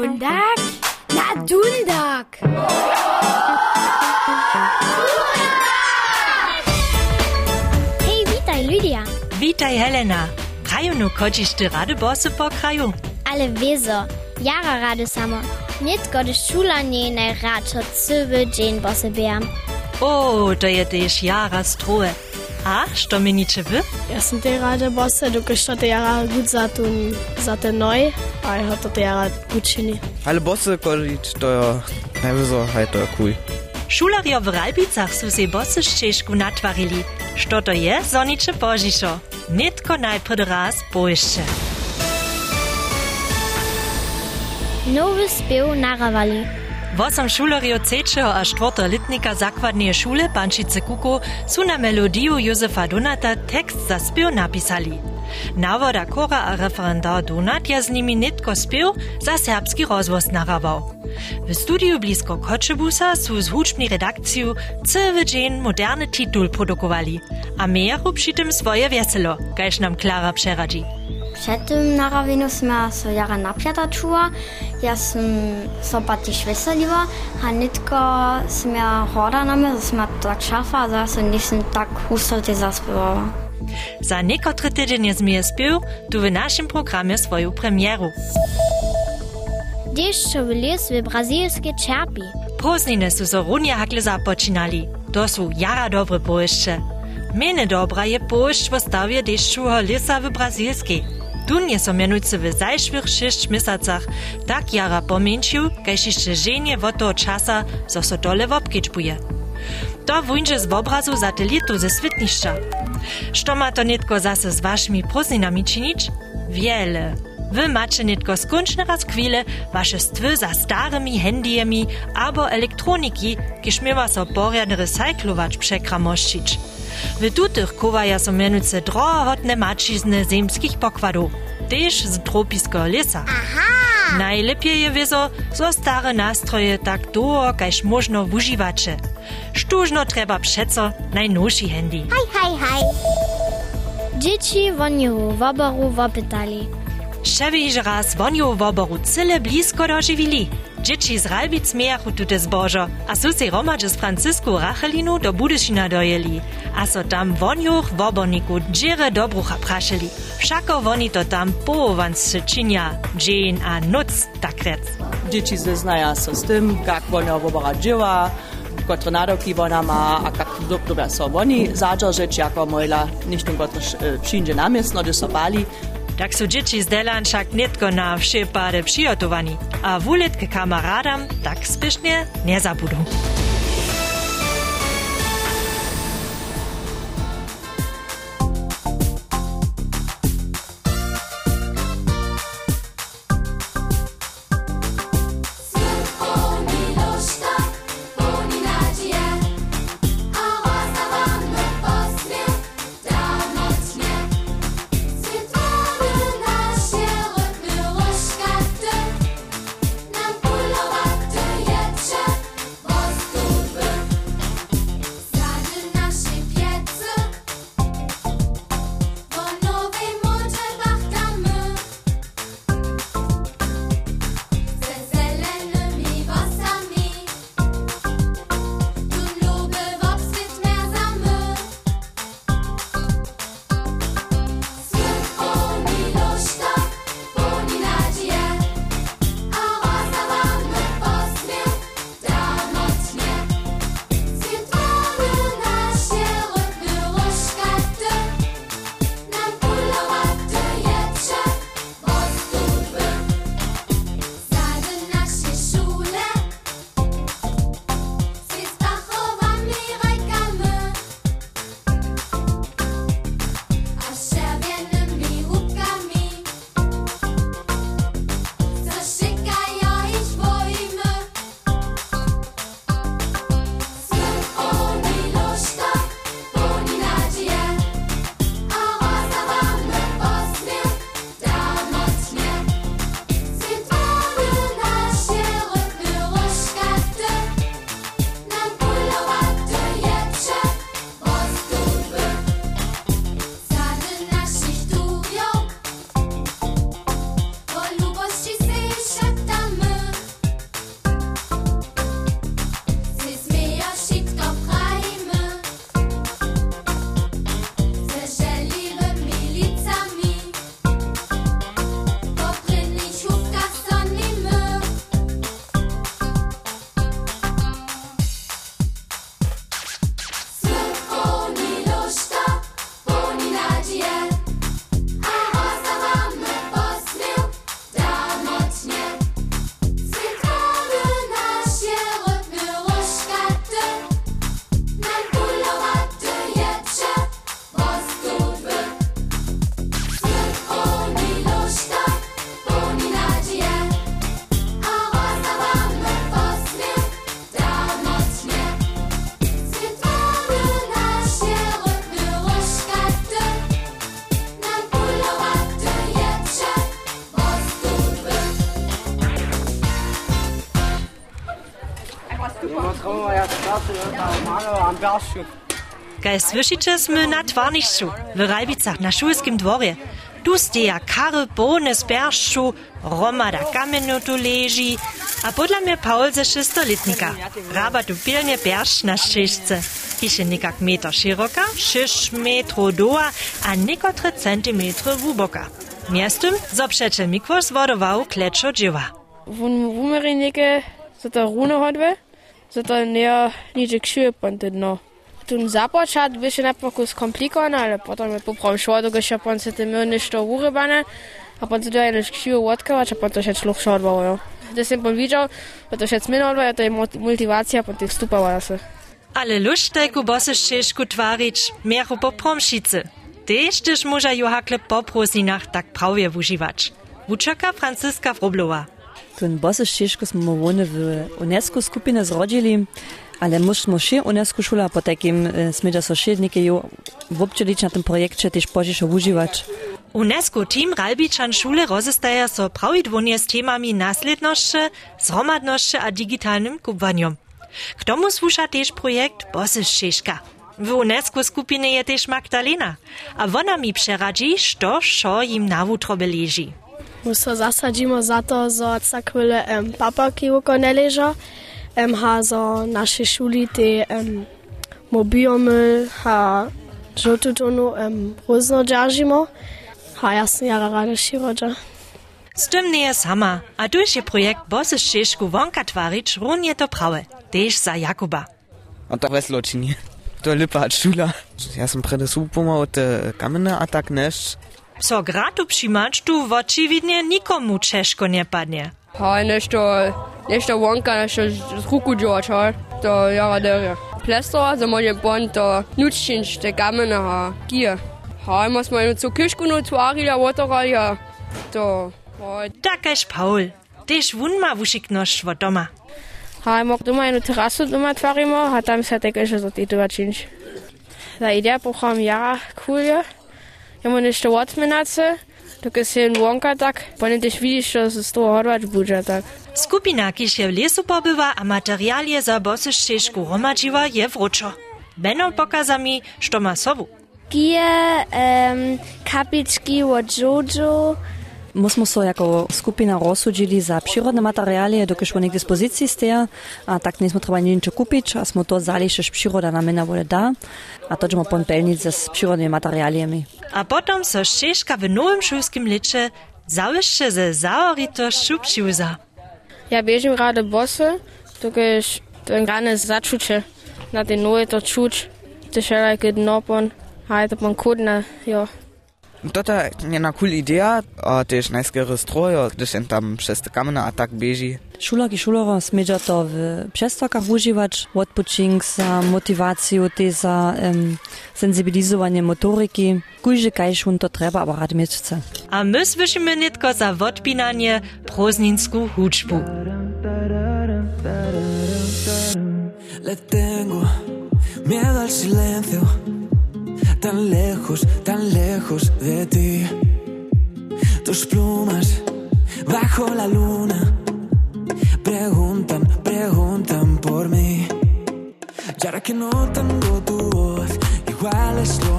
Bundak Na Dundak! Hei witaj Lydia! Witaj Helena! Kraju no kočište rade bose po kraju? Ale vezo, jara rade samo. Net gode šula njene račo cve džen bose bejam. O, oh, to je tež jara stroje. A, što meniče wy? Ja sam te rade bosse, dokud to te jara gut za, tun, za te noj, a ja to te jara gut čini. Ale bossy količ, to je najwyzo, hej, to je cool. Šularjo v Ralbicach su se bosy ščešku natvarili. Što to je, zoniče požišo? Nitko najprv raz poješće. Nowy spiew narawali. Восem šulerjo trzeciego a czwartego litnika zakładnej szule Pančice Kuku su na melodiju Józefa Donata tekst za spiew napisali. Nawoda kora a referendar Donat je z nimi nitko spiew za serbski rozwoz narawał. W studiu blisko Kotschebusa su z huczbni redakciju cały dzień moderny titul produkowali, a mejeru przy tym swoje weselo, kajż nam Klara przeradzi. Předtím na ravinu jsme se jara na pětačua, já jsem sobatí šveselila a nitko jsme hoda na mě, jsme to čafa, zase nejsem tak hustotě zaspívala. Za nekotry tydzień jest Mija Spił, tu w naszym programie swoją premieru. Deszcze w les w brazylskie czerpi. Poznine su Sorunia hakle zapoczynali. To są jara dobre poeszcze. Mene dobra je pość w stawie deszczu lesa w brazylskiej. Tun je so menujce w zajšvih šest mesacach tak jara pomenšił, kajž jeszcze ženje od toho časa, zo so dole wobkičbuje. To wujnže z obrazu satelitu ze svitnišća. Što ma to netko zase z vašimi prosninami činić? Wiele. Wy macie netko skunčne raz chwile wasze stwy za starymi handyjemi abo elektroniki, kiż miewa so porjadny recyklować przekramościć. W tutych kowaja so menujce drohotne mačizny zemskich pokładów, też z tropiskiego lesa. Aha! Najlepiej je wieso, so stare nastroje tak długo, kajż można używacie. Sztużno trzeba przeco najnowszy handy. Hej, hej. Dzieci woniu w oboru wopytali. Ševiž raz vonju v oboru cyle blisko doživili. Dzieci z Ralbic mijachu tute zbožo, a su se z Rachelinu do Budyšina dojeli, a so tam vonjuch v oborniku džere dobrucha prašili. Všako voni to tam połovansce činia, dzień a noc, tak rec. Dzieci zeznają się z tym, jak ona wobora dzieła, które nadoki ona ma, a jak dobrze są oni zadržeć jako mojla, nicht tylko przyjdzie na miestno, gdzie są bali, Tak su dzieci z Delan však netko na přijotowani, a wulet k kamaradam tak Kaj słyszycie sme na twarnišću, w Rajbicach na szulskim dworze. Tu steja kary bone z berszczu, romada kamieniu tu leży, a podla mnie Paul ze szestoletnika. Raba tu pilnie berszcz na ścieżce. Kisze nikak meter szeroka, 6 metrów doła, a niekotre centimetry wuboka. Miastem zoprzecie mikwas wodował kleczo dziewa. Wun wumerenike, so to rune hodve, to nie niče kšuje ponte dno. Tun započat by się na pokus komplikovane, ale je poprav šlo, dok še pon se te mil nešto urebane, a pon se to je než kšuje odkavač, a pon to še čluh še odbavo. Da sem pon videl, da to še cmino odbavo, to je motivacija, pon te vstupava se. Ale luštajku bose ścieżku twarić, mieru po promšice. Tež też może johakle po prosinach tak prawie używać. Wuczaka Franciska Froblowa. Ten bose ścieżku smo wone w UNESCO skupinę zrodzili, ale musimy się UNESCO szula po takim smydzia sąsiednike jo w obczelić na tym projekcie też pożyczo używać. UNESCO team Ralbiczan szule rozestaja so prawidłonie z temami nasledności, zromadności a digitalnym kubwaniem. K tomu słusza też projekt Bosy Ścieżka. W UNESCO skupinie je też Magdalena, a ona mi przeradzi, szo im na wutrobie leży. My so zasadzimy za to, że cakvile um, papaki oko ne leža, um, ha zo naše šuli te um, mobiomyl, ha žotu tonu um, ruzno džažimo, ha jasne jara rade širodža. Z tym nie jest sama, a tuż je projekt Bosy Ścieżku wonka twarić równie to prawe, też za Jakuba. A to weslo činí. To je lipa od šula. Ja som prede supoma od te kamene a tak nešť. So gratu přimać tu očividnie nikomu češko nie padnie. Ha nešto, nešto wonka, nešto z ruku džoč, ha, to jara derje. Plestra, za moje bon, to nučinč, te gamene, ha, gie. Ha, ima smo eno co kišku no tvarila, wateralja, to, ha, Takaž Paul, też wun ma wušikność od doma. Ha, ima doma eno terasu doma tvarimo, ha tam se teke še za tito činč. Za ideja pocham jara kulje, jamo nešto odmenace, dok je se wonka tak, pone też widzisz, że z toho hodvać budže tak. Skupina, kiž je v lesu pobywa, a materialie za Bosy Ścieżku romadziła je wróczo. Będą pokazami, što ma sobu. Gie, um, kapički od Jojo, My smo se jako skupina rozsudili za přírodné materiály, dokud oni k dispozici stojí, a tak nejsme třeba nic kupit, a jsme to vzali, že příroda nám na vole dá, a to jsme ponpelnit s přírodnými materiáliami. A potom se Šeška v novém šulskim liče zavěše ze zaorito šupšiuza. Ja běžím ráda bose, dokud ten ráne začuče, na ty noje to čuč, ty šelajky dno pon, a je to pon kudna, jo. Toto je jedna cool idea, a też najskere stroje, gdyż on tam przez te kamene a tak bieži. Šulak i šulero smieđa to w przestokach używać, odpočink za motywację, te za um, sensibilizowanie motoryki. Kujże kajż on to trzeba, aber rad mieć chce. A my słyszymy nitko za odpinanie prozninsku huczbu. Le tengo miedo al silencio, tan lejos, tan lejos de ti. Tus plumas bajo la luna preguntan, preguntan por mí. Y ahora que no tengo tu voz, igual es lo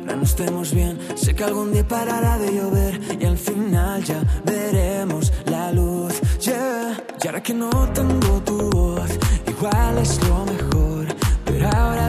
Ojalá no estemos bien, sé que algún día parará de llover y al final ya veremos la luz. Yeah. Y ahora que no tengo tu voz, igual es lo mejor, pero ahora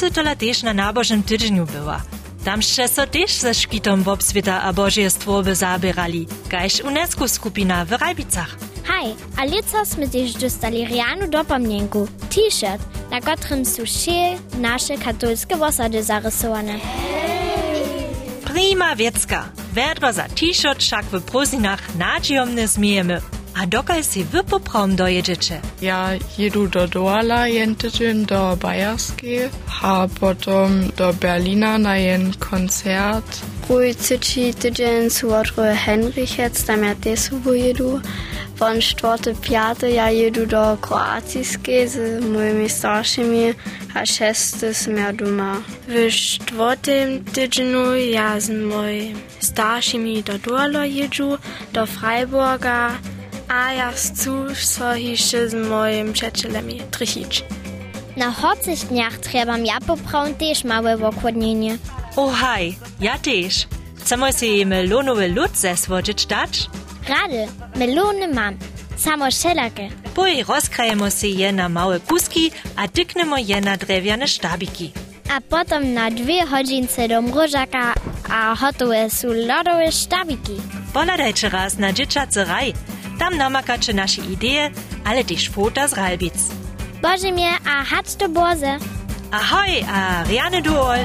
Si tola tež na nábožnym tydzieniu była. Tam še so tež ze škitom obsvita a božie stwoby zabierali, kajž UNESCO skupina w Rajbicach. Hej, a leco sme tiež dostali rianu dopomnienku, t-shirt, na którym są wsze nasze katolskie osady zarysowane. Prima wiecka. Wedro za t-shirt však w prozinach nadziejomne zmijemy. A dokaj si wy poprom dojedziecie? Ja jedu do Douala jen tydzień do Bajerskiej, a potom do Berlina na jen koncert. Trzeci tydzień suotry Henrichec, tam ja też pojedu. Von czwarty, piąty ja jedu do Kroacijskiej z moimi starszymi, a szesty som ja doma. W czwartym tygodniu ja z moimi starszymi do Douala jedu, do Freiburga, a ja chcę so jeszcze z moim przyjacielami trichić. Na horcich dniach trebam ja poprom też małe wokładnienie. O haj, ja tež. Chcemy si melonowy lód zesłodzić dać? Rady, melony mam, samo szelakie. Pój rozkrajemy si je na małe kuski, a dyknemy je na drewiane sztabiki. A potom na dwie hodzince do mrożaka, a gotowe są lodowe sztabiki. Poladajcie raz na dzieciacy raj. Tam namakacie nasze idee, ale też fota z Ralbic. Boże mnie, a hać do Boże. Ahoj, a Riane Duol!